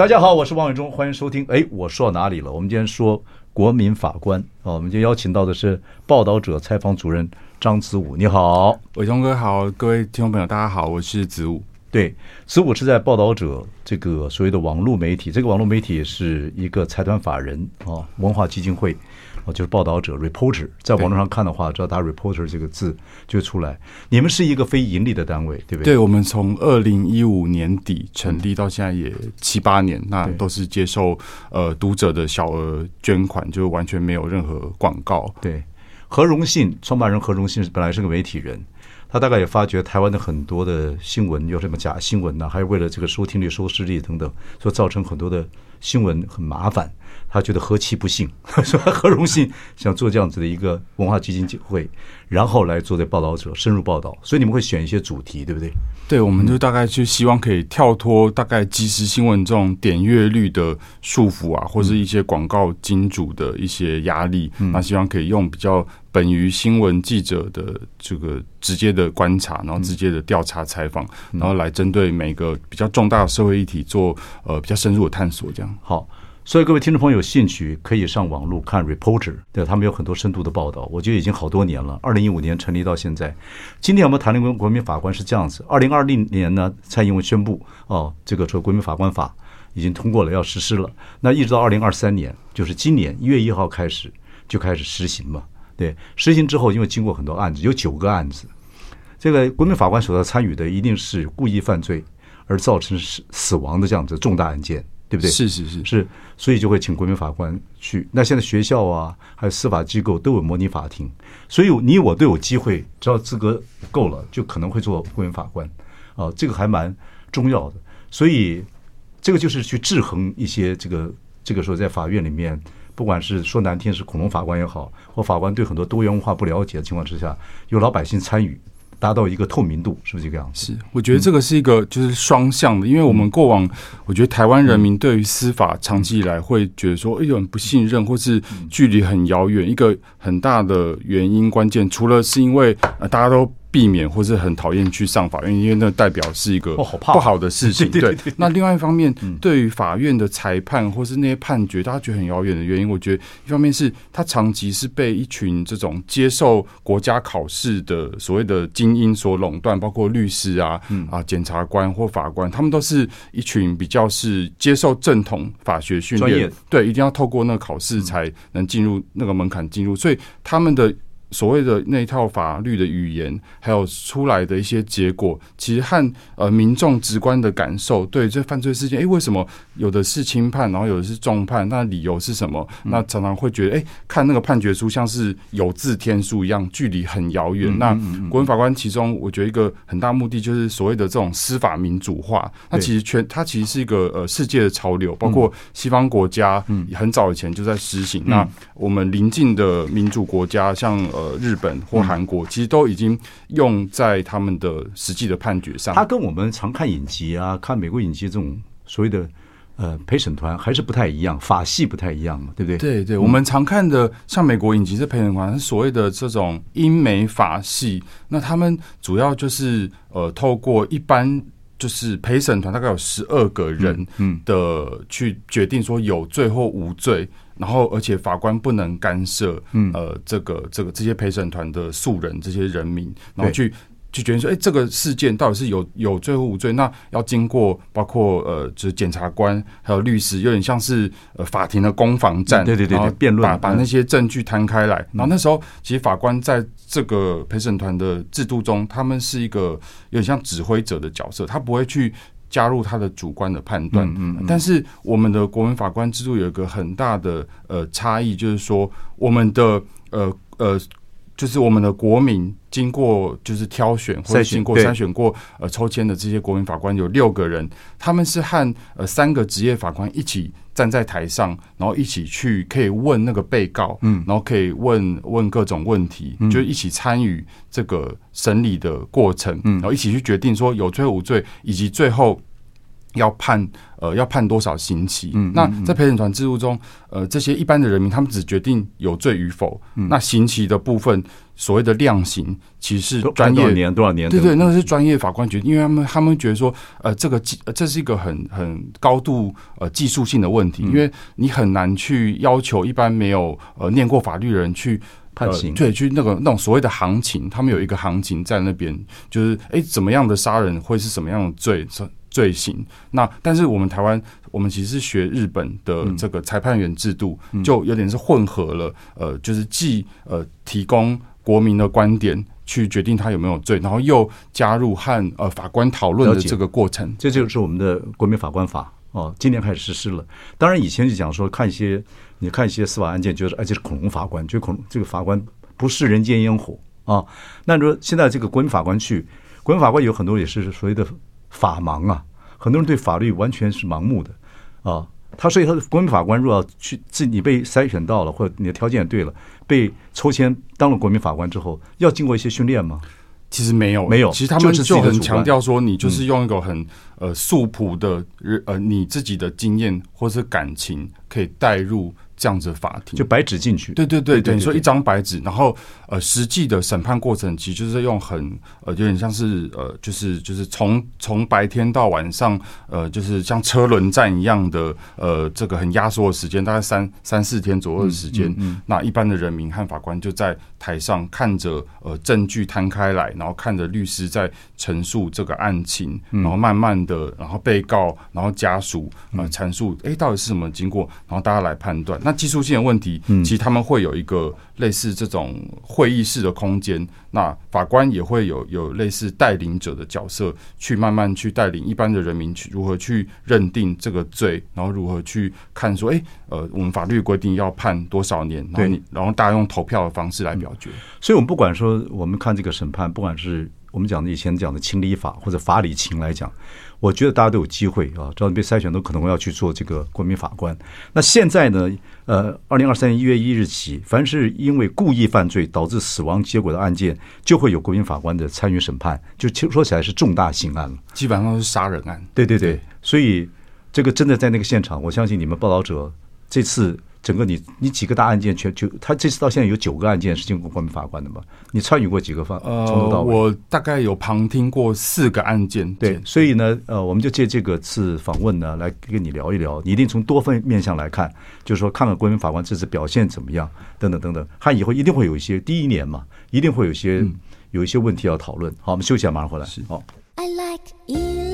大家好，我是王伟忠，欢迎收听。哎，我说到哪里了？我们今天说国民法官啊，我们今天邀请到的是报道者采访主任张子武。你好，伟忠哥好，各位听众朋友大家好，我是子武。对，子武是在报道者这个所谓的网络媒体，这个网络媒体是一个财团法人啊，文化基金会。哦，就是报道者 （reporter） 在网络上看的话，只要打 “reporter” 这个字就出来。你们是一个非盈利的单位，对不对？对，我们从二零一五年底成立到现在也七八年，那都是接受呃读者的小额捐款，就完全没有任何广告。对，何荣信创办人何荣信本来是个媒体人，他大概也发觉台湾的很多的新闻有什么假新闻呢？还有为了这个收听率、收视率等等，所以造成很多的新闻很麻烦。他觉得何其不幸，说何荣幸想做这样子的一个文化基金会，然后来做这报道者深入报道，所以你们会选一些主题，对不对？对，我们就大概就希望可以跳脱大概即时新闻这种点阅率的束缚啊，或是一些广告金主的一些压力，那希望可以用比较本于新闻记者的这个直接的观察，然后直接的调查采访，然后来针对每个比较重大的社会议题做呃比较深入的探索，这样好。所以各位听众朋友有兴趣可以上网络看 Reporter，对，他们有很多深度的报道。我觉得已经好多年了，二零一五年成立到现在。今天我们谈论国民法官是这样子：二零二零年呢，蔡英文宣布哦，这个说国民法官法已经通过了，要实施了。那一直到二零二三年，就是今年一月一号开始就开始实行嘛。对，实行之后，因为经过很多案子，有九个案子，这个国民法官所要参与的一定是故意犯罪而造成死死亡的这样子重大案件。对不对？是是是是，所以就会请国民法官去。那现在学校啊，还有司法机构都有模拟法庭，所以你我都有机会，只要资格够了，就可能会做国民法官。啊，这个还蛮重要的。所以这个就是去制衡一些这个这个时候在法院里面，不管是说难听是恐龙法官也好，或法官对很多多元文化不了解的情况之下，有老百姓参与。达到一个透明度，是不是这个样子？是，我觉得这个是一个就是双向的，因为我们过往，我觉得台湾人民对于司法长期以来会觉得说，有人不信任，或是距离很遥远。一个很大的原因关键，除了是因为呃大家都。避免或是很讨厌去上法院，因为那代表是一个不好的事情。对，那另外一方面，对于法院的裁判或是那些判决，大家觉得很遥远的原因，我觉得一方面是他长期是被一群这种接受国家考试的所谓的精英所垄断，包括律师啊、啊检察官或法官，他们都是一群比较是接受正统法学训练，对，一定要透过那个考试才能进入那个门槛进入，所以他们的。所谓的那一套法律的语言，还有出来的一些结果，其实和呃民众直观的感受，对这犯罪事件，哎，为什么有的是轻判，然后有的是重判？那理由是什么？那常常会觉得，哎，看那个判决书像是有字天书一样，距离很遥远。那国民法官其中，我觉得一个很大目的就是所谓的这种司法民主化。那其实全它其实是一个呃世界的潮流，包括西方国家很早以前就在实行。那我们邻近的民主国家，像呃，日本或韩国其实都已经用在他们的实际的判决上。他跟我们常看影集啊，看美国影集这种所谓的呃陪审团还是不太一样，法系不太一样嘛，对不对？对对，我们常看的像美国影集是陪审团，是所谓的这种英美法系。那他们主要就是呃，透过一般就是陪审团大概有十二个人的去决定说有罪或无罪。然后，而且法官不能干涉，嗯，呃，这个、这个这些陪审团的素人这些人民，然后去去决定说，哎，这个事件到底是有有罪或无罪？那要经过包括呃，就是检察官还有律师，有点像是呃法庭的攻防战，对对对，辩论，把把那些证据摊开来。然后那时候，其实法官在这个陪审团的制度中，他们是一个有点像指挥者的角色，他不会去。加入他的主观的判断，嗯嗯，但是我们的国民法官制度有一个很大的呃差异，就是说我们的呃呃就是我们的国民经过就是挑选或者经过筛选过呃抽签的这些国民法官有六个人，他们是和呃三个职业法官一起站在台上，然后一起去可以问那个被告，嗯，然后可以问问各种问题，就一起参与这个审理的过程，嗯，然后一起去决定说有罪无罪，以及最后。要判呃要判多少刑期？嗯，那在陪审团制度中，呃，这些一般的人民他们只决定有罪与否。嗯，那刑期的部分，所谓的量刑，其实是专业多少年多少年？对对，那个是专业法官决定，因为他们他们觉得说，呃，这个技这是一个很很高度呃技术性的问题，因为你很难去要求一般没有呃念过法律的人去判刑，对，去那个那种所谓的行情，他们有一个行情在那边，就是哎，怎么样的杀人会是什么样的罪？罪行，那但是我们台湾，我们其实是学日本的这个裁判员制度，嗯、就有点是混合了，呃，就是既呃提供国民的观点去决定他有没有罪，然后又加入和呃法官讨论的这个过程，这就是我们的国民法官法哦，今年开始实施了。当然以前就讲说看一些，你看一些司法案件，觉得而且是恐龙法官，就恐这个法官不食人间烟火啊。那你说现在这个国民法官去，国民法官有很多也是所谓的。法盲啊，很多人对法律完全是盲目的啊。他所以他的国民法官若要去自你被筛选到了，或者你的条件也对了，被抽签当了国民法官之后，要经过一些训练吗？其实没有，没有。其实他们就很强调说，你就是用一个很呃素朴的呃你自己的经验或是感情可以带入。这样子法庭。就白纸进去，对对对，等于说一张白纸，然后呃，实际的审判过程其实就是用很呃，有点像是呃，就是就是从从白天到晚上，呃，就是像车轮战一样的呃，这个很压缩的时间，大概三三四天左右的时间。嗯嗯嗯、那一般的人民和法官就在台上看着呃证据摊开来，然后看着律师在陈述这个案情，然后慢慢的，然后被告，然后家属呃阐述，哎，到底是什么经过，然后大家来判断。那技术性的问题，其实他们会有一个类似这种会议室的空间，那法官也会有有类似带领者的角色，去慢慢去带领一般的人民去如何去认定这个罪，然后如何去看说，哎，呃，我们法律规定要判多少年，然后你然后大家用投票的方式来表决。所以，我们不管说我们看这个审判，不管是我们讲的以前讲的情理法或者法理情来讲。我觉得大家都有机会啊，只要你被筛选，都可能会要去做这个国民法官。那现在呢？呃，二零二三年一月一日起，凡是因为故意犯罪导致死亡结果的案件，就会有国民法官的参与审判。就说起来是重大刑案了，基本上都是杀人案。对对对，所以这个真的在那个现场，我相信你们报道者这次。整个你你几个大案件全就他这次到现在有九个案件是经过国民法官的嘛？你参与过几个法？从头到尾，我大概有旁听过四个案件。对，所以呢，呃，我们就借这个次访问呢，来跟你聊一聊。你一定从多方面向来看，就是说看看国民法官这次表现怎么样，等等等等。他以后一定会有一些第一年嘛，一定会有一些有一些问题要讨论。好，我们休息一下，马上回来。好。I like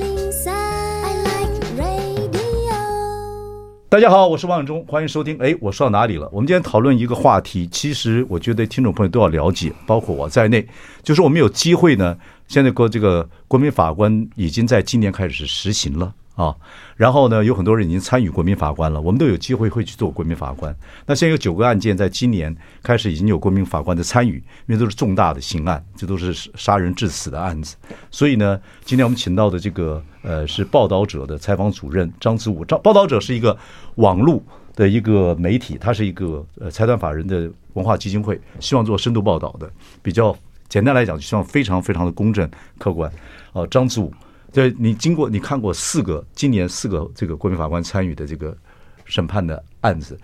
大家好，我是王永忠，欢迎收听。哎，我说到哪里了？我们今天讨论一个话题，其实我觉得听众朋友都要了解，包括我在内，就是我们有机会呢。现在国这个国民法官已经在今年开始实行了。啊，然后呢，有很多人已经参与国民法官了，我们都有机会会去做国民法官。那现在有九个案件，在今年开始已经有国民法官的参与，因为都是重大的刑案，这都是杀人致死的案子。所以呢，今天我们请到的这个呃是报道者的采访主任张子武。张报道者是一个网络的一个媒体，他是一个呃财团法人的文化基金会，希望做深度报道的，比较简单来讲，就希望非常非常的公正客观。啊，张子武。对，你经过你看过四个今年四个这个国民法官参与的这个审判的案子，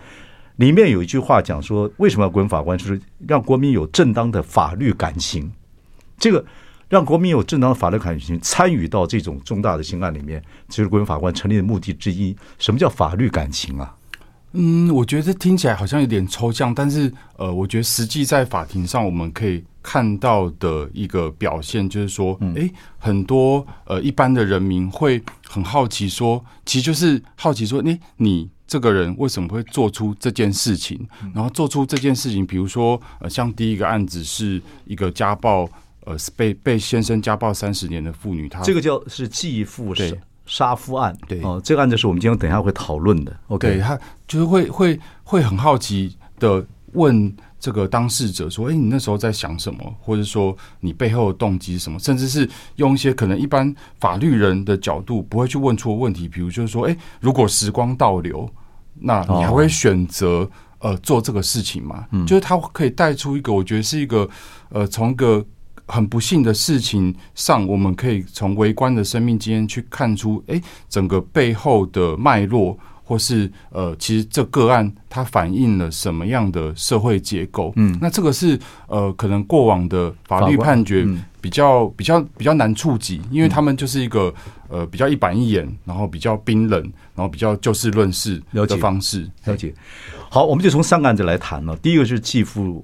里面有一句话讲说，为什么要国民法官？就是让国民有正当的法律感情。这个让国民有正当的法律感情参与到这种重大的刑案里面，就是国民法官成立的目的之一。什么叫法律感情啊？嗯，我觉得听起来好像有点抽象，但是呃，我觉得实际在法庭上我们可以。看到的一个表现就是说，哎，很多呃一般的人民会很好奇说，其实就是好奇说，哎，你这个人为什么会做出这件事情？然后做出这件事情，比如说，呃，像第一个案子是一个家暴，呃，被被先生家暴三十年的妇女，她这个叫是继父杀杀夫案，对哦，这个案子是我们今天等一下会讨论的。OK，他就是会会会很好奇的问。这个当事者说：“哎，你那时候在想什么？或者说你背后的动机是什么？甚至是用一些可能一般法律人的角度不会去问出的问题，比如就是说：哎，如果时光倒流，那你还会选择呃做这个事情吗？嗯，就是他可以带出一个，我觉得是一个呃从一个很不幸的事情上，我们可以从微观的生命经验去看出，哎，整个背后的脉络。”或是呃，其实这个案它反映了什么样的社会结构？嗯，那这个是呃，可能过往的法律判决比较比较比较难触及，因为他们就是一个呃比较一板一眼，然后比较冰冷，然后比较就事论事的方式。了解。好，我们就从三个案子来谈了。第一个是继父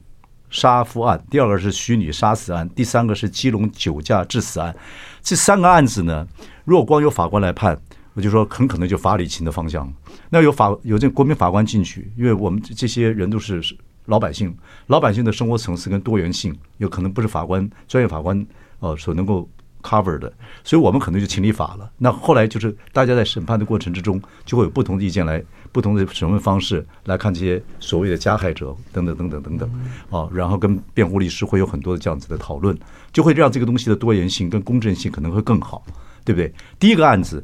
杀夫案，第二个是虚拟杀死案，第三个是基隆酒驾致死案。这三个案子呢，如果光由法官来判。我就说很可能就法理情的方向，那有法有这国民法官进去，因为我们这些人都是老百姓，老百姓的生活层次跟多元性，有可能不是法官专业法官呃所能够 cover 的，所以我们可能就情理法了。那后来就是大家在审判的过程之中，就会有不同的意见来，不同的审问方式来看这些所谓的加害者等等等等等等啊，然后跟辩护律师会有很多的这样子的讨论，就会让这个东西的多元性跟公正性可能会更好，对不对？第一个案子。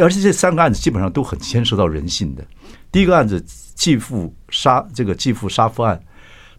而且这三个案子基本上都很牵涉到人性的。第一个案子，继父杀这个继父杀父案，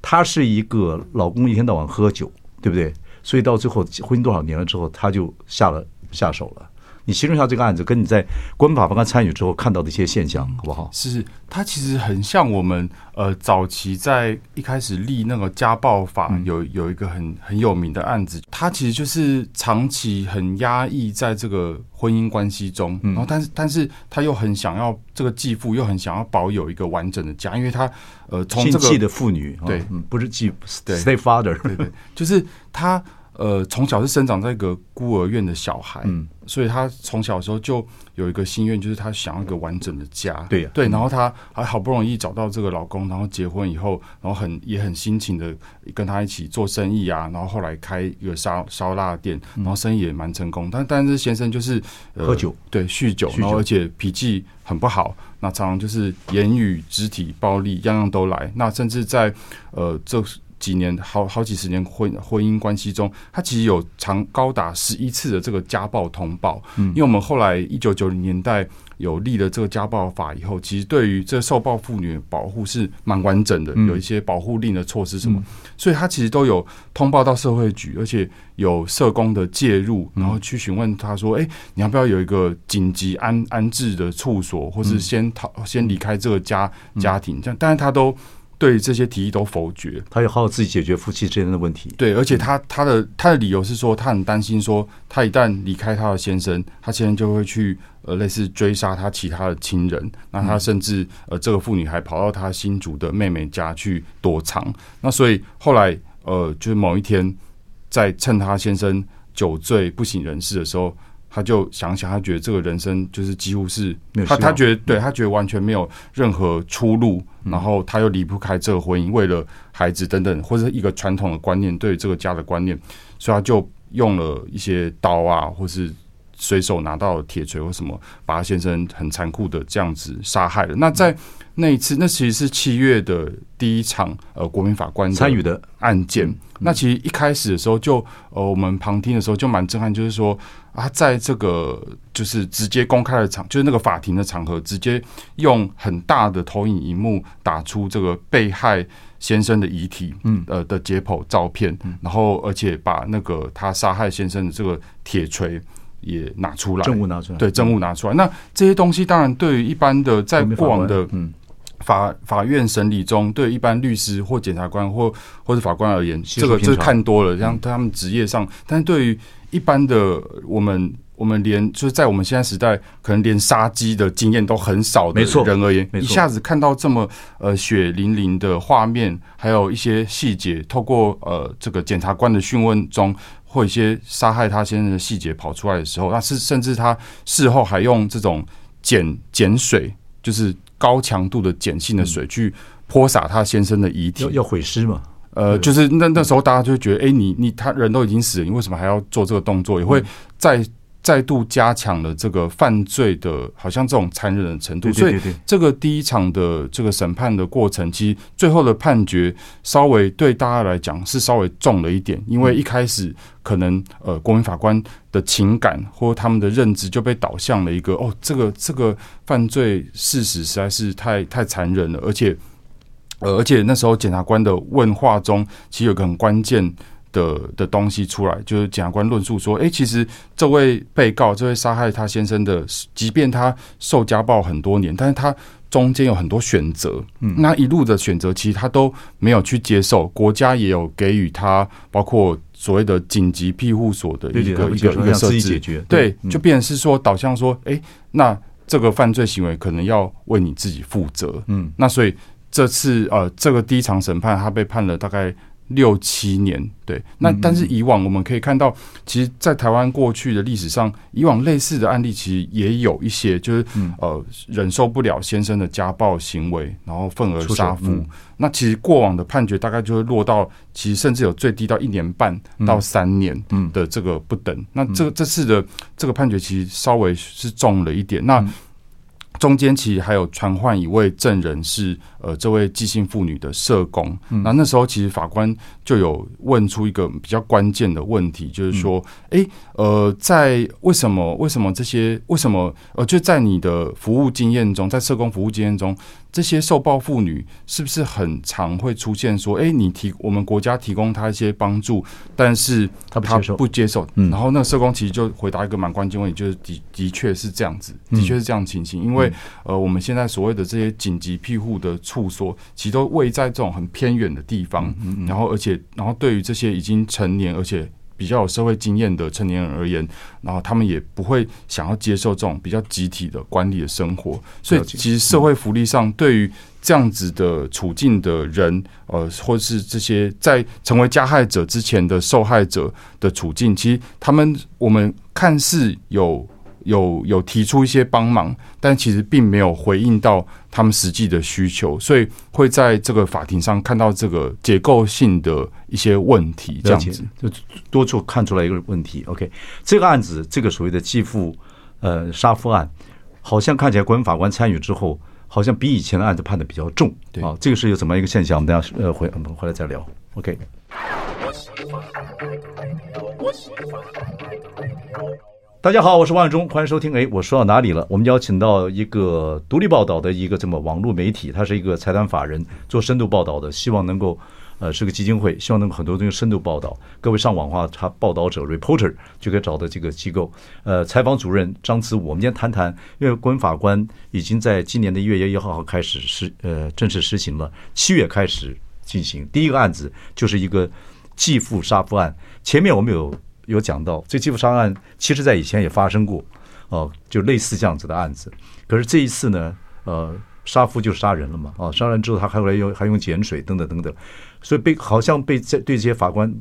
他是一个老公一天到晚喝酒，对不对？所以到最后婚姻多少年了之后，他就下了下手了。你形容一下这个案子，跟你在国民法官参与之后看到的一些现象，好不好？是，它其实很像我们呃早期在一开始立那个家暴法有有一个很很有名的案子，它其实就是长期很压抑在这个婚姻关系中，然后但是但是他又很想要这个继父又很想要保有一个完整的家，因为他呃从这个的妇女对，不是继对 stepfather 对对，就是他。呃，从小是生长在一个孤儿院的小孩，嗯，所以他从小的时候就有一个心愿，就是他想要一个完整的家，对。然后他还好不容易找到这个老公，然后结婚以后，然后很也很辛勤的跟他一起做生意啊，然后后来开一个烧烧腊店，然后生意也蛮成功。但但是先生就是喝酒，对，酗酒，然后而且脾气很不好，那常常就是言语、肢体暴力，样样都来。那甚至在呃这。几年好好几十年婚婚姻关系中，他其实有长高达十一次的这个家暴通报。嗯，因为我们后来一九九零年代有立了这个家暴法以后，其实对于这受暴妇女保护是蛮完整的，有一些保护令的措施什么，所以他其实都有通报到社会局，而且有社工的介入，然后去询问他说：“哎，你要不要有一个紧急安安置的处所，或是先逃先离开这个家家庭？”这样，但是他都。对这些提议都否决，他要好好自己解决夫妻之间的问题。对，而且他他的他的理由是说，他很担心说，他一旦离开他的先生，他先生就会去呃类似追杀他其他的亲人。那他甚至呃这个妇女还跑到他新竹的妹妹家去躲藏。那所以后来呃就是某一天，在趁他先生酒醉不省人事的时候。他就想想，他觉得这个人生就是几乎是他，他觉得对他觉得完全没有任何出路，然后他又离不开这个婚姻，为了孩子等等，或者一个传统的观念，对这个家的观念，所以他就用了一些刀啊，或是随手拿到铁锤或什么，把他先生很残酷的这样子杀害了。那在那一次，那其实是七月的第一场呃国民法官参与的案件。那其实一开始的时候就呃我们旁听的时候就蛮震撼，就是说。啊，在这个就是直接公开的场，就是那个法庭的场合，直接用很大的投影荧幕打出这个被害先生的遗体，嗯，呃的解剖照片，然后而且把那个他杀害先生的这个铁锤也拿出来，证物拿出来，对，证物拿出来。那这些东西当然对于一般的在过往的嗯法法院审理中，对一般律师或检察官或或者法官而言，这个就是看多了，像他们职业上，但是对于一般的我们，我们连就是在我们现在时代，可能连杀鸡的经验都很少的人而言，一下子看到这么呃血淋淋的画面，还有一些细节，透过呃这个检察官的讯问中，或一些杀害他先生的细节跑出来的时候，那是甚至他事后还用这种碱碱水，就是高强度的碱性的水去泼洒他先生的遗体，要毁尸嘛。呃，就是那那时候大家就会觉得，哎，你你他人都已经死了，你为什么还要做这个动作？也会在再度加强了这个犯罪的，好像这种残忍的程度。所以这个第一场的这个审判的过程，其实最后的判决稍微对大家来讲是稍微重了一点，因为一开始可能呃国民法官的情感或他们的认知就被导向了一个哦，这个这个犯罪事实实在是太太残忍了，而且呃而且那时候检察官的问话中，其实有个很关键。的的东西出来，就是检察官论述说，哎、欸，其实这位被告，这位杀害他先生的，即便他受家暴很多年，但是他中间有很多选择，嗯，那一路的选择其实他都没有去接受，国家也有给予他包括所谓的紧急庇护所的一个一个一个设置，对，就变成是说导向说，哎、欸，那这个犯罪行为可能要为你自己负责，嗯，那所以这次呃，这个第一场审判他被判了大概。六七年，对，那但是以往我们可以看到，其实，在台湾过去的历史上，以往类似的案例其实也有一些，就是呃，忍受不了先生的家暴行为，然后愤而杀夫。那其实过往的判决大概就会落到，其实甚至有最低到一年半到三年的这个不等。那这个这次的这个判决其实稍微是重了一点。那中间其实还有传唤一位证人，是呃这位寄信妇女的社工。那那时候其实法官就有问出一个比较关键的问题，就是说，哎，呃，在为什么为什么这些为什么呃就在你的服务经验中，在社工服务经验中，这些受暴妇女是不是很常会出现说，哎，你提我们国家提供她一些帮助，但是她不接受，不接受。然后那个社工其实就回答一个蛮关键问题，就是的的确是这样子，的确是这样情形，因为呃我们现在所谓的这些紧急庇护的处所，其实都位在这种很偏远的地方，然后而且然后对于这些已经成年而且。比较有社会经验的成年人而言，然后他们也不会想要接受这种比较集体的管理的生活，所以其实社会福利上对于这样子的处境的人，呃，或是这些在成为加害者之前的受害者的处境，其实他们我们看似有。有有提出一些帮忙，但其实并没有回应到他们实际的需求，所以会在这个法庭上看到这个结构性的一些问题，这样子就多处看出来一个问题。OK，这个案子，这个所谓的继父呃杀夫案，好像看起来国民法官参与之后，好像比以前的案子判的比较重。对啊，这个是有怎么一个现象？我们等下呃回我们回来再聊。OK。大家好，我是王伟忠，欢迎收听。哎，我说到哪里了？我们邀请到一个独立报道的一个这么网络媒体，他是一个财团法人，做深度报道的，希望能够呃是个基金会，希望能够很多东西深度报道。各位上网的话，查报道者 reporter 就可以找到这个机构。呃，采访主任张慈武，我们今天谈谈，因为国法官已经在今年的一月一号开始实呃正式实行了，七月开始进行第一个案子，就是一个继父杀夫案。前面我们有。有讲到这继父杀案，其实在以前也发生过，哦，就类似这样子的案子。可是这一次呢，呃，杀夫就杀人了嘛，啊，杀人之后他还后来用还用碱水等等等等，所以被好像被在对这些法官，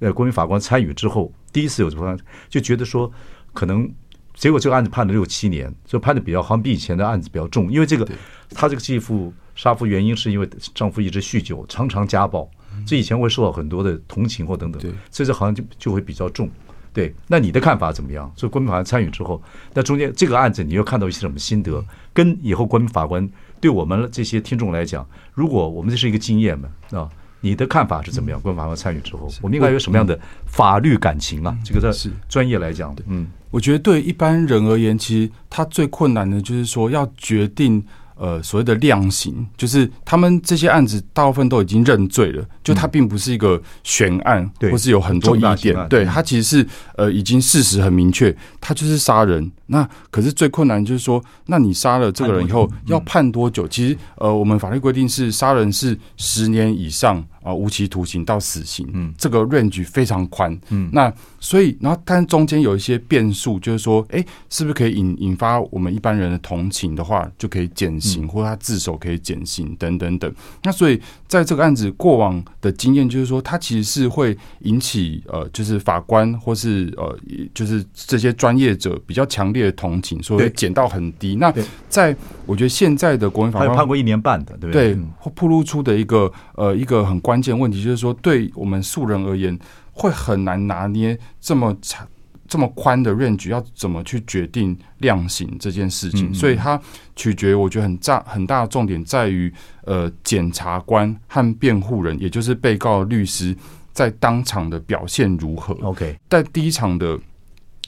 呃，国民法官参与之后，第一次有这个案子，就觉得说可能结果这个案子判了六七年，就判的比较好像比以前的案子比较重，因为这个他这个继父杀夫原因是因为丈夫一直酗酒，常常家暴。这以前会受到很多的同情或等等，所以这好像就就会比较重。对，那你的看法怎么样？所以国民法官参与之后，那中间这个案子你又看到一些什么心得？跟以后国民法官对我们这些听众来讲，如果我们这是一个经验嘛啊，你的看法是怎么样？国民法官参与之后，我们应该有什么样的法律感情啊？这个在专业来讲，嗯，我觉得对一般人而言，其实他最困难的就是说要决定。呃，所谓的量刑，就是他们这些案子大部分都已经认罪了，就它并不是一个悬案，或是有很多疑点，对，它其实是呃已经事实很明确，他就是杀人。那可是最困难就是说，那你杀了这个人以后要判多久？其实呃，我们法律规定是杀人是十年以上。啊，无期徒刑到死刑，嗯，这个 range 非常宽，嗯，那所以，然后，但中间有一些变数，就是说，哎，是不是可以引引发我们一般人的同情的话，就可以减刑，嗯、或者他自首可以减刑，等等等。那所以，在这个案子过往的经验，就是说，它其实是会引起呃，就是法官或是呃，就是这些专业者比较强烈的同情，所以减到很低。那在我觉得现在的国民法官判过一年半的，对不对？对，会暴露出的一个呃，一个很关。关键问题就是说，对我们素人而言，会很难拿捏这么长这么宽的 range 要怎么去决定量刑这件事情？嗯嗯，所以它取决，我觉得很大很大的重点在于，呃，检察官和辩护人，也就是被告律师，在当场的表现如何？OK，在第一场的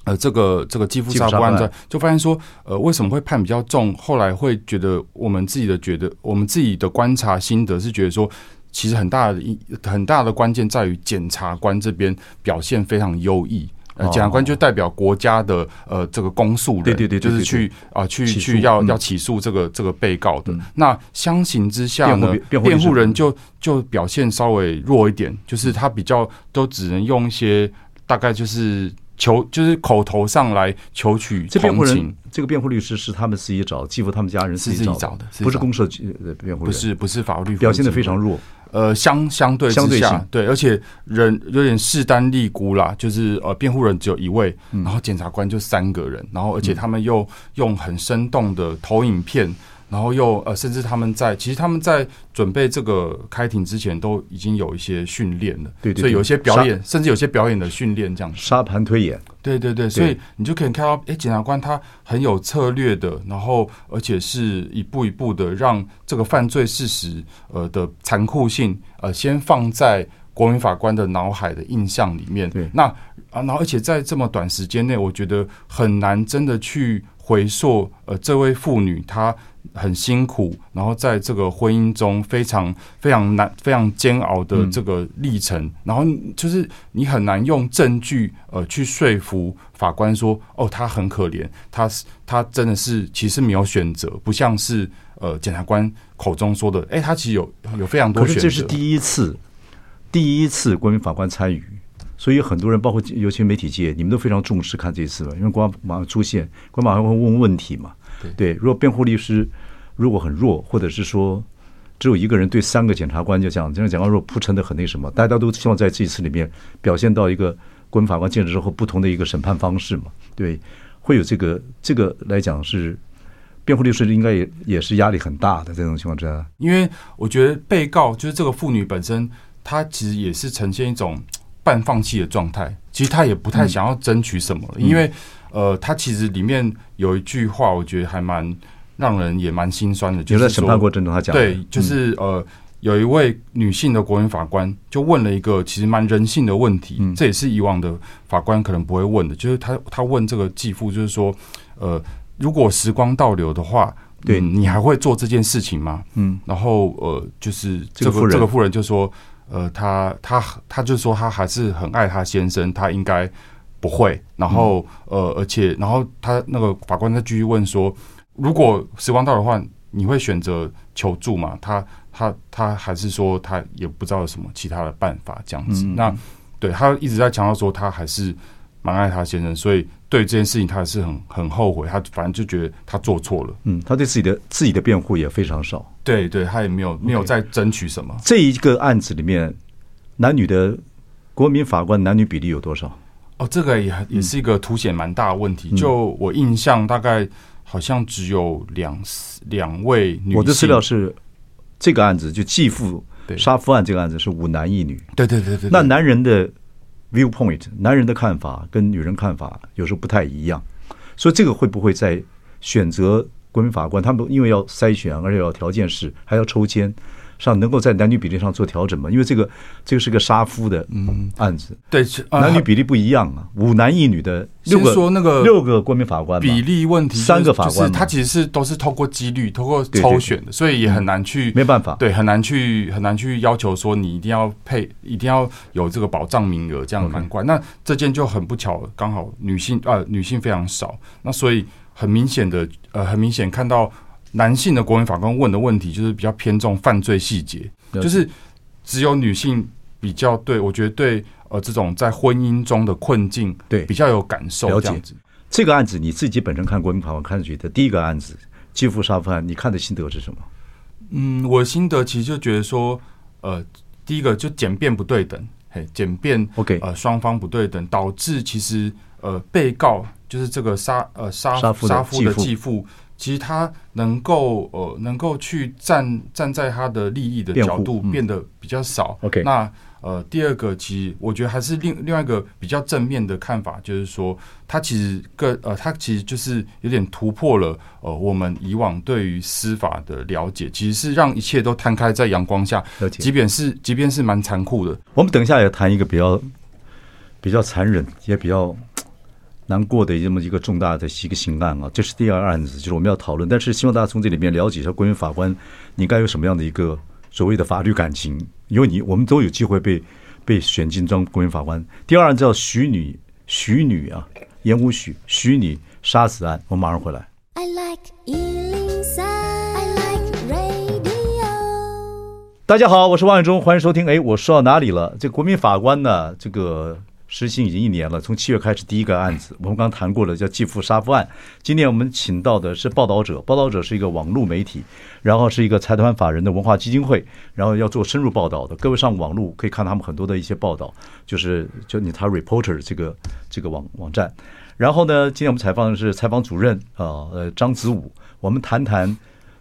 呃这个这个继父杀夫案子，就发现说，呃，为什么会判比较重？后来会觉得我们自己的觉得，我们自己的观察心得是觉得说，其实很大的一很大的关键在于检察官这边表现非常优异。呃，检察官就代表国家的呃这个公诉人，对对对，就是去啊去去要要起诉这个这个被告的。那相形之下呢，辩护人就就表现稍微弱一点，就是他比较都只能用一些大概就是求就是口头上来求取辩护人。这个辩护律师是他们自己找，继父他们家人自己找的，不是公社的辩护人，不是不是法律表现的非常弱。呃，相相对相对下，对，而且人有点势单力孤啦，就是呃，辩护人只有一位，然后检察官就三个人，然后而且他们又用很生动的投影片。然后又呃，甚至他们在其实他们在准备这个开庭之前都已经有一些训练了，对，对，对，所以有些表演，甚至有些表演的训练这样子。沙盘推演，对对对，所以你就可以看到，哎，检察官他很有策略的，然后而且是一步一步的让这个犯罪事实呃的残酷性呃先放在国民法官的脑海的印象里面。对，那啊，然后而且在这么短时间内，我觉得很难真的去回溯呃这位妇女她。很辛苦，然后在这个婚姻中非常非常难、非常煎熬的这个历程，嗯、然后就是你很难用证据呃去说服法官说，哦，他很可怜，他是他真的是其实没有选择，不像是呃检察官口中说的，哎，他其实有有非常多选择。可是这是第一次，第一次国民法官参与，所以很多人包括尤其媒体界，你们都非常重视看这次了，因为国马上出现，国马上会问问题嘛。对，如果辩护律师如果很弱，或者是说只有一个人对三个检察官就这样，这样检察官铺陈的很那什么，大家都希望在这一次里面表现到一个国民法官见了之后不同的一个审判方式嘛。对，会有这个这个来讲是辩护律师应该也也是压力很大的这种情况之下，因为我觉得被告就是这个妇女本身，她其实也是呈现一种半放弃的状态，其实他也不太想要争取什么了，因为。呃，他其实里面有一句话，我觉得还蛮让人也蛮心酸的，就是判过程中他讲，对，就是呃，有一位女性的国民法官就问了一个其实蛮人性的问题，这也是以往的法官可能不会问的，就是他他问这个继父，就是说，呃，如果时光倒流的话，对。你还会做这件事情吗？嗯，然后呃，就是这个这个妇人就说，呃，他他他就说他还是很爱他先生，他应该。不会，然后呃，而且然后他那个法官再继续问说，如果时光倒的话，你会选择求助吗？他他他还是说他也不知道有什么其他的办法这样子。嗯、那对他一直在强调说他还是蛮爱他先生，所以对这件事情他还是很很后悔。他反正就觉得他做错了。嗯，他对自己的自己的辩护也非常少。对对，他也没有没有在争取什么。这一个案子里面，男女的国民法官男女比例有多少？哦，这个也也是一个凸显蛮大的问题。就我印象，大概好像只有两两位女。我的资料是这个案子，就继父杀夫案这个案子是五男一女。对对对对。那男人的 viewpoint，男人的看法跟女人看法有时候不太一样，所以这个会不会在选择国民法官？他们因为要筛选，而且要条件是，还要抽签。上能够在男女比例上做调整吗？因为这个这个是个杀夫的嗯案子，嗯、对，男女比例不一样啊，五男一女的六个说那个六个国民法官比例问题，三个法官，他其实是都是透过几率，透过抽选的，所以也很难去没办法，对，很难去很难去要求说你一定要配，一定要有这个保障名额这样的关。那这件就很不巧，刚好女性啊女性非常少，那所以很明显的呃很明显看到。男性的国民法官问的问题就是比较偏重犯罪细节，就是只有女性比较对，我觉得对呃这种在婚姻中的困境对比较有感受。了解这个案子，你自己本身看国民法官看的第一个案子继父杀夫案，你看的心得是什么？嗯，我的心得其实就觉得说，呃，第一个就简便不对等，嘿，简便 OK 呃双方不对等，导致其实呃被告就是这个杀呃杀杀夫的继父。其实他能够呃，能够去站站在他的利益的角度变得比较少。OK，那呃，第二个其实我觉得还是另另外一个比较正面的看法，就是说他其实个呃，他其实就是有点突破了呃，我们以往对于司法的了解，其实是让一切都摊开在阳光下，即便是即便是蛮残酷的。我们等一下也谈一个比较比较残忍也比较。难过的这么一个重大的一个刑案啊，这是第二案子，就是我们要讨论。但是希望大家从这里面了解一下，国民法官你该有什么样的一个所谓的法律感情，因为你我们都有机会被被选进当国民法官。第二案叫徐女徐女啊，言无许徐女杀死案，我们马上回来。I like 103, I like radio。大家好，我是王永忠，欢迎收听。哎，我说到哪里了？这国民法官呢？这个。实行已经一年了，从七月开始第一个案子，我们刚谈过了，叫继父杀父案。今天我们请到的是报道者，报道者是一个网络媒体，然后是一个财团法人的文化基金会，然后要做深入报道的。各位上网络可以看他们很多的一些报道，就是就你他 reporter 这个这个网网站。然后呢，今天我们采访的是采访主任啊，呃张子武，我们谈谈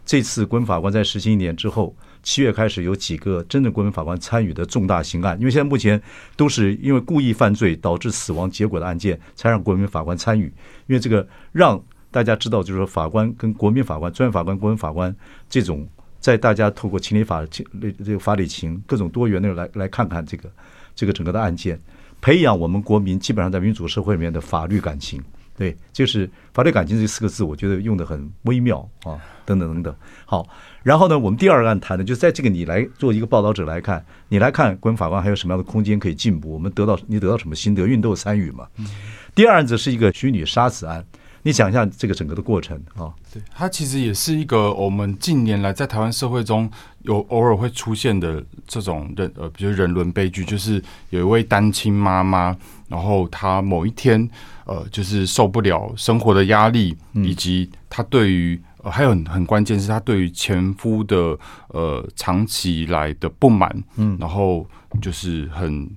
这次国民法官在实行一年之后。七月开始有几个真正国民法官参与的重大刑案，因为现在目前都是因为故意犯罪导致死亡结果的案件，才让国民法官参与。因为这个让大家知道，就是说法官跟国民法官、专业法官、国民法官这种，在大家透过情理法情这个法理情各种多元的来来看看这个这个整个的案件，培养我们国民基本上在民主社会里面的法律感情。对，就是法律感情这四个字，我觉得用得很微妙啊，等等等等。好。然后呢，我们第二个案谈的就是在这个你来做一个报道者来看，你来看国民法官还有什么样的空间可以进步？我们得到你得到什么心得？因为你都有参与嘛。第二案子是一个虚拟杀死案，你讲一下这个整个的过程啊。对，它其实也是一个我们近年来在台湾社会中有偶尔会出现的这种人呃，比如人伦悲剧，就是有一位单亲妈妈，然后她某一天呃，就是受不了生活的压力，以及她对于还有很很关键是他对于前夫的呃长期以来的不满，嗯，然后就是很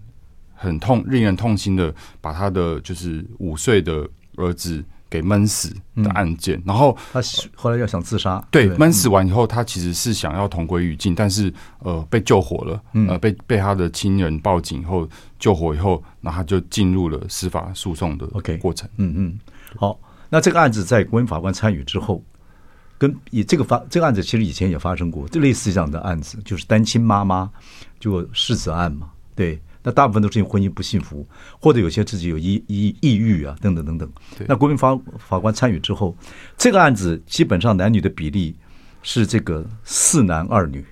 很痛，令人痛心的把他的就是五岁的儿子给闷死的案件，嗯、然后他后来要想自杀，对，对闷死完以后，他其实是想要同归于尽，但是呃被救活了，呃被被他的亲人报警以后救活以后，那他就进入了司法诉讼的 OK 过程，嗯嗯，好，那这个案子在国民法官参与之后。跟以这个发这个案子，其实以前也发生过，这类似这样的案子，就是单亲妈妈就失子案嘛。对，那大部分都是因为婚姻不幸福，或者有些自己有抑抑抑郁啊，等等等等。那国民法法官参与之后，这个案子基本上男女的比例是这个四男二女。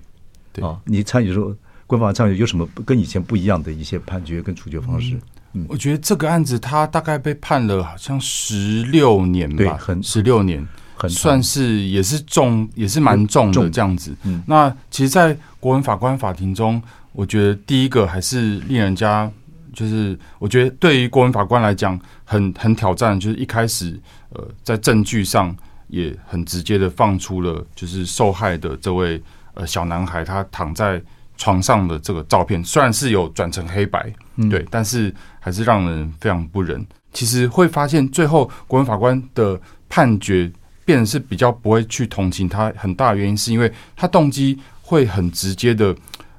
对啊，你参与的时候，国民法官参与有什么跟以前不一样的一些判决跟处决方式？嗯，我觉得这个案子他大概被判了好像十六年吧，对，很十六年。算是也是重，也是蛮重的这样子。嗯，那其实，在国文法官法庭中，我觉得第一个还是令人家，就是我觉得对于国文法官来讲，很很挑战，就是一开始，呃，在证据上也很直接的放出了，就是受害的这位呃小男孩他躺在床上的这个照片，虽然是有转成黑白，对，但是还是让人非常不忍。其实会发现，最后国文法官的判决。变成是比较不会去同情他，很大的原因是因为他动机会很直接的，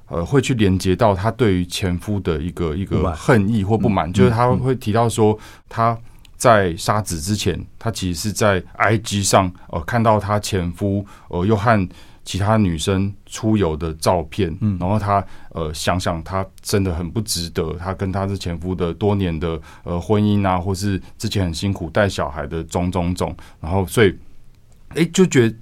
呃，会去连接到他对于前夫的一个一个恨意或不满，就是他会提到说他在杀子之前，他其实是在 IG 上呃看到他前夫呃又和其他女生出游的照片，嗯然后他呃想想他真的很不值得，他跟他的前夫的多年的呃婚姻啊，或是之前很辛苦带小孩的种种种，然后所以。哎，就觉得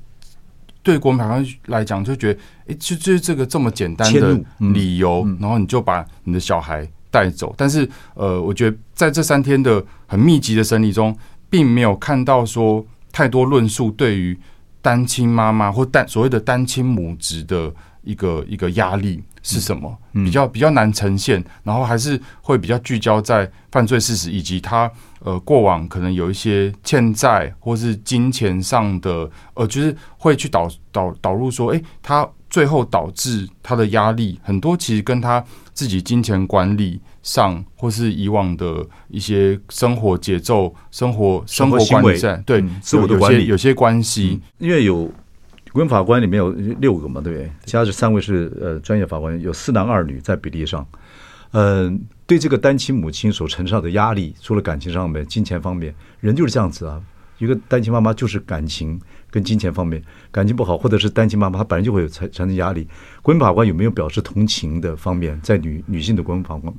对国民法官来讲，就觉得哎，就就是这个这么简单的理由，然后你就把你的小孩带走。但是，呃，我觉得在这三天的很密集的审理中，并没有看到说太多论述对于单亲妈妈或单所谓的单亲母职的一个一个压力是什么，比较比较难呈现。然后还是会比较聚焦在犯罪事实以及他。呃，过往可能有一些欠债或是金钱上的，呃，就是会去导导导入说，诶，他最后导致他的压力很多，其实跟他自己金钱管理上，或是以往的一些生活节奏、生活生活管理上，对自我的管理有些关系。因为有国民法官里面有六个嘛，对不对？其他这三位是呃专业法官，有四男二女在比例上，嗯、呃，对这个单亲母亲所承受的压力，除了感情上面、金钱方面，人就是这样子啊。一个单亲妈妈就是感情跟金钱方面感情不好，或者是单亲妈妈，她本来就会有产产生压力。国民法官有没有表示同情的方面，在女女性的国民法官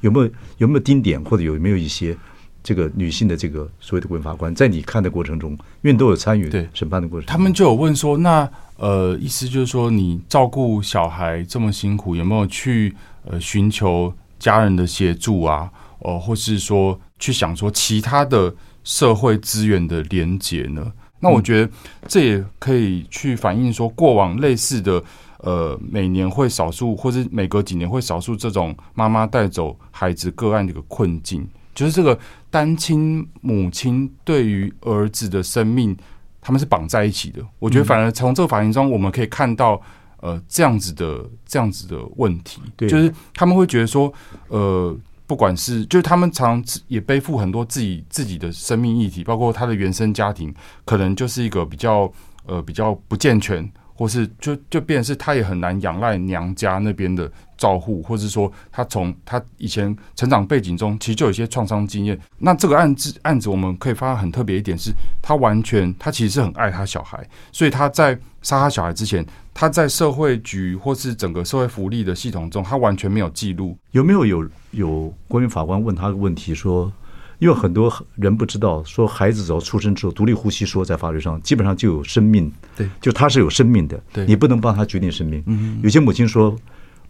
有没有有没有丁点，或者有没有一些这个女性的这个所谓的国民法官，在你看的过程中，因为都有参与审判的过程，他们就有问说，那呃，意思就是说，你照顾小孩这么辛苦，有没有去呃寻求家人的协助啊？呃，或是说去想说其他的。社会资源的连结呢？那我觉得这也可以去反映说，过往类似的，呃，每年会少数，或是每隔几年会少数这种妈妈带走孩子个案的一个困境，就是这个单亲母亲对于儿子的生命，他们是绑在一起的。我觉得反而从这个反应中，我们可以看到，呃，这样子的这样子的问题，就是他们会觉得说，呃。不管是，就是他们常也背负很多自己自己的生命议题，包括他的原生家庭，可能就是一个比较呃比较不健全，或是就就变是他也很难仰赖娘家那边的照护，或是说他从他以前成长背景中其实就有一些创伤经验。那这个案子案子我们可以发现很特别一点是，他完全他其实是很爱他小孩，所以他在杀他小孩之前。他在社会局或是整个社会福利的系统中，他完全没有记录。有没有有有国民法官问他个问题说，因为很多人不知道，说孩子只要出生之后独立呼吸，说在法律上基本上就有生命，对，就他是有生命的，对，你不能帮他决定生命。嗯，有些母亲说，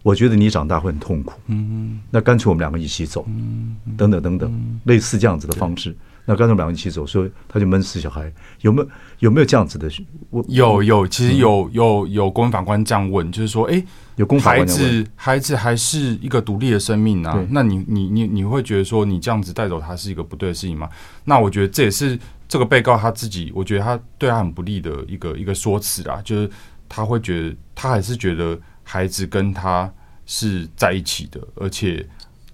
我觉得你长大会很痛苦，嗯，那干脆我们两个一起走，嗯，等等等等，类似这样子的方式。那干脆我们两个一起走，所以他就闷死小孩，有没有有没有这样子的？我有有，其实有有有公法官这样问，就是说，哎，有公法，孩子孩子还是一个独立的生命啊，那你你你你会觉得说，你这样子带走他是一个不对的事情吗？那我觉得这也是这个被告他自己，我觉得他对他很不利的一个一个说辞啊，就是他会觉得他还是觉得孩子跟他是在一起的，而且。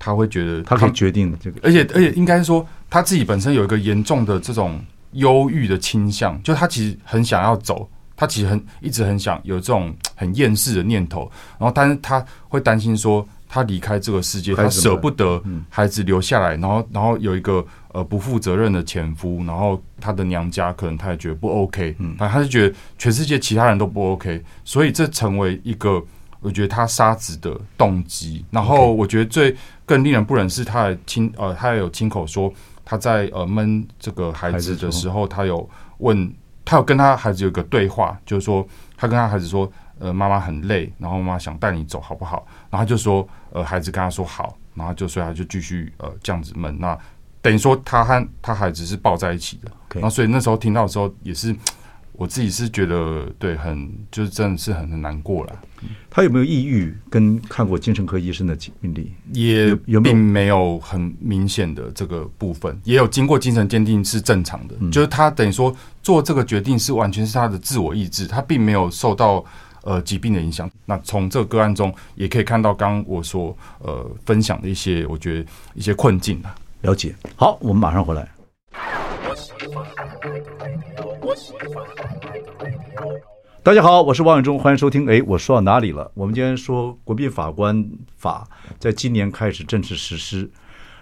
他会觉得他，他可以决定这个，而且而且应该说他自己本身有一个严重的这种忧郁的倾向，就他其实很想要走，他其实很一直很想有这种 很厌世的念头，然后但是他会担心说他离开这个世界，他舍不得孩子留下来，然后然后有一个呃不负责任的前夫，然后他的娘家可能他也觉得不 OK，嗯，反正他就觉得全世界其他人都不 OK，所以这成为一个。我觉得他杀子的动机，然后我觉得最更令人不忍是他的亲呃，他有亲口说他在呃闷这个孩子的时候，他有问他有跟他孩子有个对话，就是说他跟他孩子说，呃，妈妈很累，然后妈妈想带你走好不好？然后他就说，呃，孩子跟他说好，然后就所以他就继续呃这样子闷，那等于说他和他孩子是抱在一起的，然后所以那时候听到的时候也是。我自己是觉得对，很就是真的是很很难过了。他有没有抑郁？跟看过精神科医生的病历也有并没有很明显的这个部分，也有经过精神鉴定是正常的。就是他等于说做这个决定是完全是他的自我意志，他并没有受到呃疾病的影响。那从这个个案中也可以看到，刚刚我所呃分享的一些，我觉得一些困境啊。了解。好，我们马上回来。大家好，我是王永忠，欢迎收听。哎，我说到哪里了？我们今天说国民法官法在今年开始正式实施，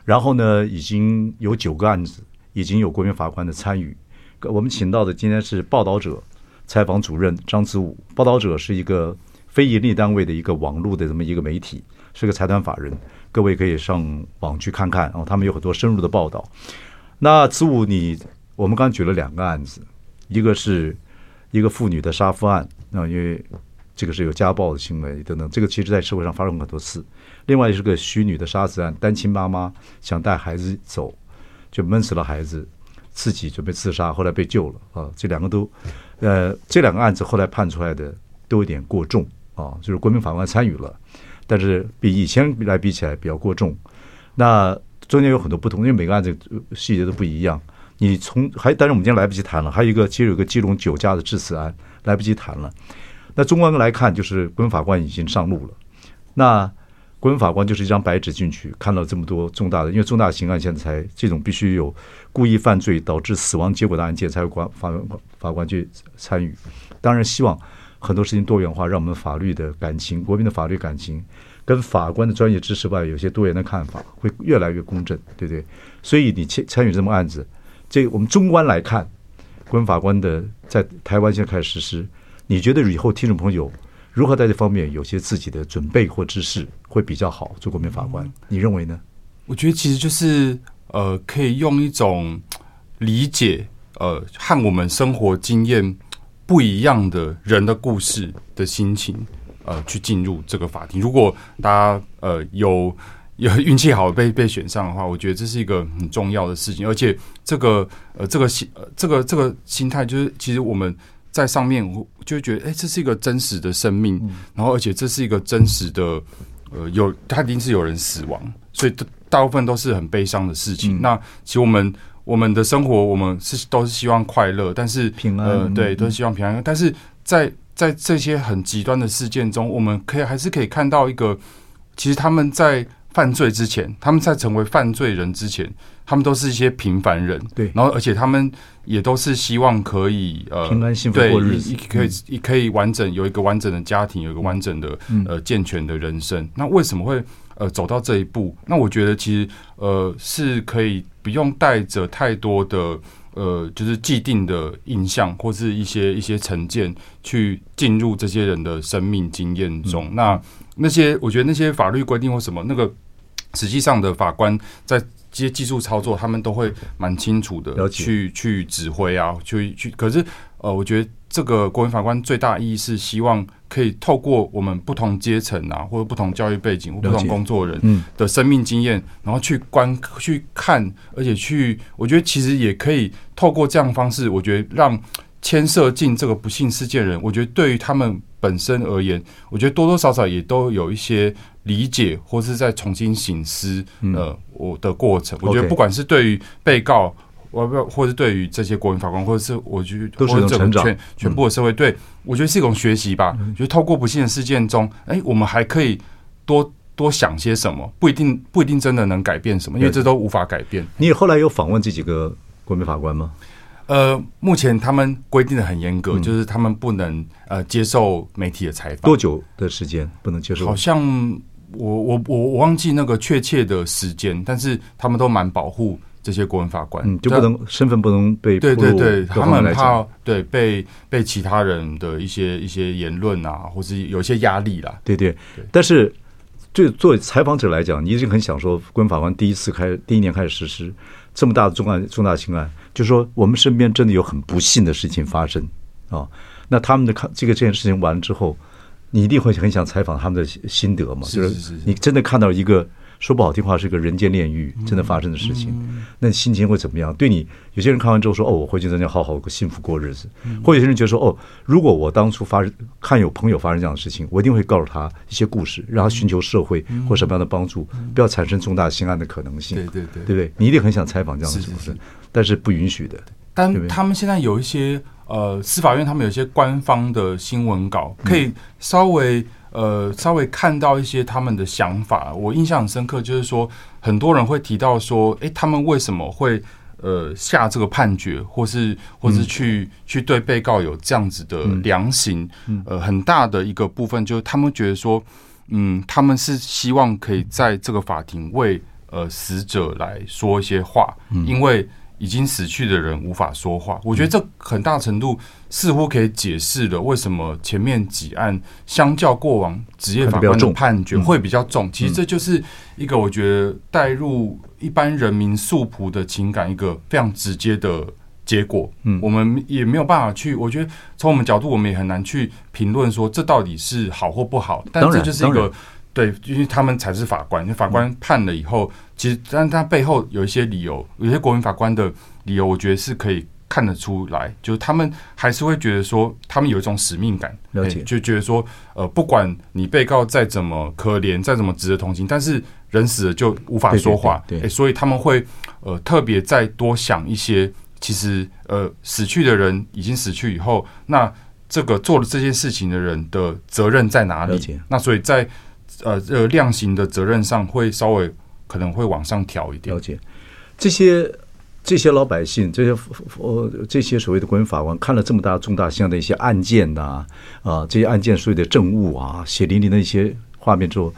然后呢，已经有九个案子，已经有国民法官的参与。我们请到的今天是报道者采访主任张子武。报道者是一个非盈利单位的一个网络的这么一个媒体，是个财团法人。各位可以上网去看看然哦，他们有很多深入的报道。那子武，你我们刚举了两个案子，一个是。一个妇女的杀夫案，那因为这个是有家暴的行为等等，这个其实在社会上发生很多次。另外是个虚女的杀子案，单亲妈妈想带孩子走，就闷死了孩子，自己准备自杀，后来被救了啊。这两个都，呃，这两个案子后来判出来的都有点过重啊，就是国民法官参与了，但是比以前来比起来比较过重。那中间有很多不同，因为每个案子细节都不一样。你从还，但是我们今天来不及谈了。还有一个，其实有个基隆酒驾的致死案来不及谈了。那中观来看，就是国民法官已经上路了。那国民法官就是一张白纸进去，看到这么多重大的，因为重大刑案现在才这种必须有故意犯罪导致死亡结果的案件，才有官法官法官去参与。当然，希望很多事情多元化，让我们法律的感情、国民的法律感情跟法官的专业知识外，有些多元的看法，会越来越公正，对不对？所以你参参与这么案子，这我们中观来看，国民法官的在台湾现在开始实施。你觉得以后听众朋友如何在这方面有些自己的准备或知识会比较好？做国民法官，你认为呢？我觉得其实就是呃，可以用一种理解呃和我们生活经验不一样的人的故事的心情呃去进入这个法庭。如果大家呃有有运气好被被选上的话，我觉得这是一个很重要的事情。而且这个呃这个心呃这个这个心态就是其实我们。在上面，我就觉得，哎、欸，这是一个真实的生命，嗯、然后而且这是一个真实的，呃，有他一定是有人死亡，所以大部分都是很悲伤的事情。嗯、那其实我们我们的生活，我们是都是希望快乐，但是平安，呃，对，都是希望平安。嗯、但是在在这些很极端的事件中，我们可以还是可以看到一个，其实他们在犯罪之前，他们在成为犯罪人之前。他们都是一些平凡人，对，然后而且他们也都是希望可以呃平安幸福过日子，可以可以完整有一个完整的家庭，有一个完整的呃健全的人生。那为什么会呃走到这一步？那我觉得其实呃是可以不用带着太多的呃就是既定的印象或是一些一些成见去进入这些人的生命经验中。那那些我觉得那些法律规定或什么那个实际上的法官在。这些技术操作，他们都会蛮清楚的去去指挥啊，去去。可是，呃，我觉得这个国民法官最大意义是希望可以透过我们不同阶层啊，或者不同教育背景或不同工作人的生命经验，然后去观去看，而且去，我觉得其实也可以透过这样的方式，我觉得让牵涉进这个不幸事件人，我觉得对于他们本身而言，我觉得多多少少也都有一些。理解，或是在重新省思，呃，我的过程，我觉得不管是对于被告，我不，或是对于这些国民法官，或者是我觉得都是成长，全全部的社会，对我觉得是一种学习吧。就透过不幸的事件中，哎，我们还可以多多想些什么，不一定不一定真的能改变什么，因为这都无法改变。你后来有访问这几个国民法官吗？呃，目前他们规定的很严格，就是他们不能呃接受媒体的采访。多久的时间不能接受？好像。我我我我忘记那个确切的时间，但是他们都蛮保护这些国文法官，嗯，就不能身份不能被对对对，他们很怕对被被其他人的一些一些言论啊，或是有一些压力啦，对对。对但是，对作为采访者来讲，你已经很享受，国文法官第一次开第一年开始实施这么大的重案重大刑案，就是说我们身边真的有很不幸的事情发生啊，那他们的看这个这件事情完了之后。你一定会很想采访他们的心得嘛？就是你真的看到一个说不好听话是个人间炼狱，真的发生的事情，那你心情会怎么样？对你，有些人看完之后说：“哦，我回去真的要好好幸福过日子。”或有些人觉得说：“哦，如果我当初发生看有朋友发生这样的事情，我一定会告诉他一些故事，让他寻求社会或什么样的帮助，不要产生重大心案的可能性。”对对对，对不对？你一定很想采访这样的故事，但是不允许的。但他们现在有一些。呃，司法院他们有一些官方的新闻稿，可以稍微呃稍微看到一些他们的想法。我印象很深刻，就是说很多人会提到说，诶，他们为什么会呃下这个判决，或是或是去去对被告有这样子的量刑？呃，很大的一个部分就是他们觉得说，嗯，他们是希望可以在这个法庭为呃死者来说一些话，因为。已经死去的人无法说话，我觉得这很大程度似乎可以解释了为什么前面几案相较过往职业法官的判决会比较重。其实这就是一个我觉得带入一般人民素朴的情感一个非常直接的结果。嗯，我们也没有办法去，我觉得从我们角度，我们也很难去评论说这到底是好或不好。但这就是一个。对，因为他们才是法官，法官判了以后，其实，但他背后有一些理由，有些国民法官的理由，我觉得是可以看得出来，就是他们还是会觉得说，他们有一种使命感，了解，就觉得说，呃，不管你被告再怎么可怜，再怎么值得同情，但是人死了就无法说话，对，所以他们会呃特别再多想一些，其实呃死去的人已经死去以后，那。这个做了这件事情的人的责任在哪里？解那所以在呃呃量刑的责任上会稍微可能会往上调一点。了解这些这些老百姓，这些呃这些所谓的国民法官看了这么大重大项的一些案件呐啊、呃，这些案件所有的证物啊，血淋淋的一些画面之后。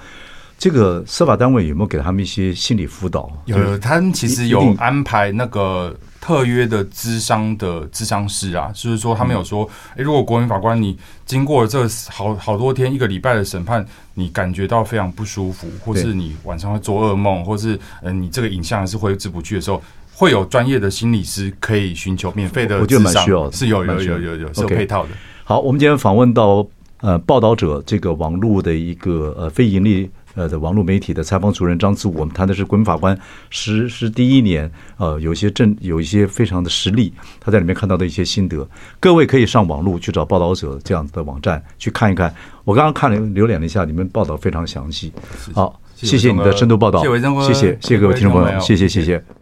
这个司法单位有没有给他们一些心理辅导？有，有，他们其实有安排那个特约的咨商的咨商师啊，就是说他们有说，诶，如果国民法官你经过了这好好多天一个礼拜的审判，你感觉到非常不舒服，或是你晚上会做噩梦，或是嗯你这个影像是挥之不去的时候，会有专业的心理师可以寻求免费的我觉得蛮需要的，是有有有有有是有配套的。好，我们今天访问到呃报道者这个网络的一个呃非盈利。呃，的网络媒体的采访主任张志武，我们谈的是国民法官实施第一年，呃，有一些正有一些非常的实例，他在里面看到的一些心得，各位可以上网络去找报道者这样子的网站去看一看。我刚刚看了浏览了一下，你们报道非常详细。好，谢谢你的深度报道，谢谢谢谢各位听众朋友，谢谢谢谢。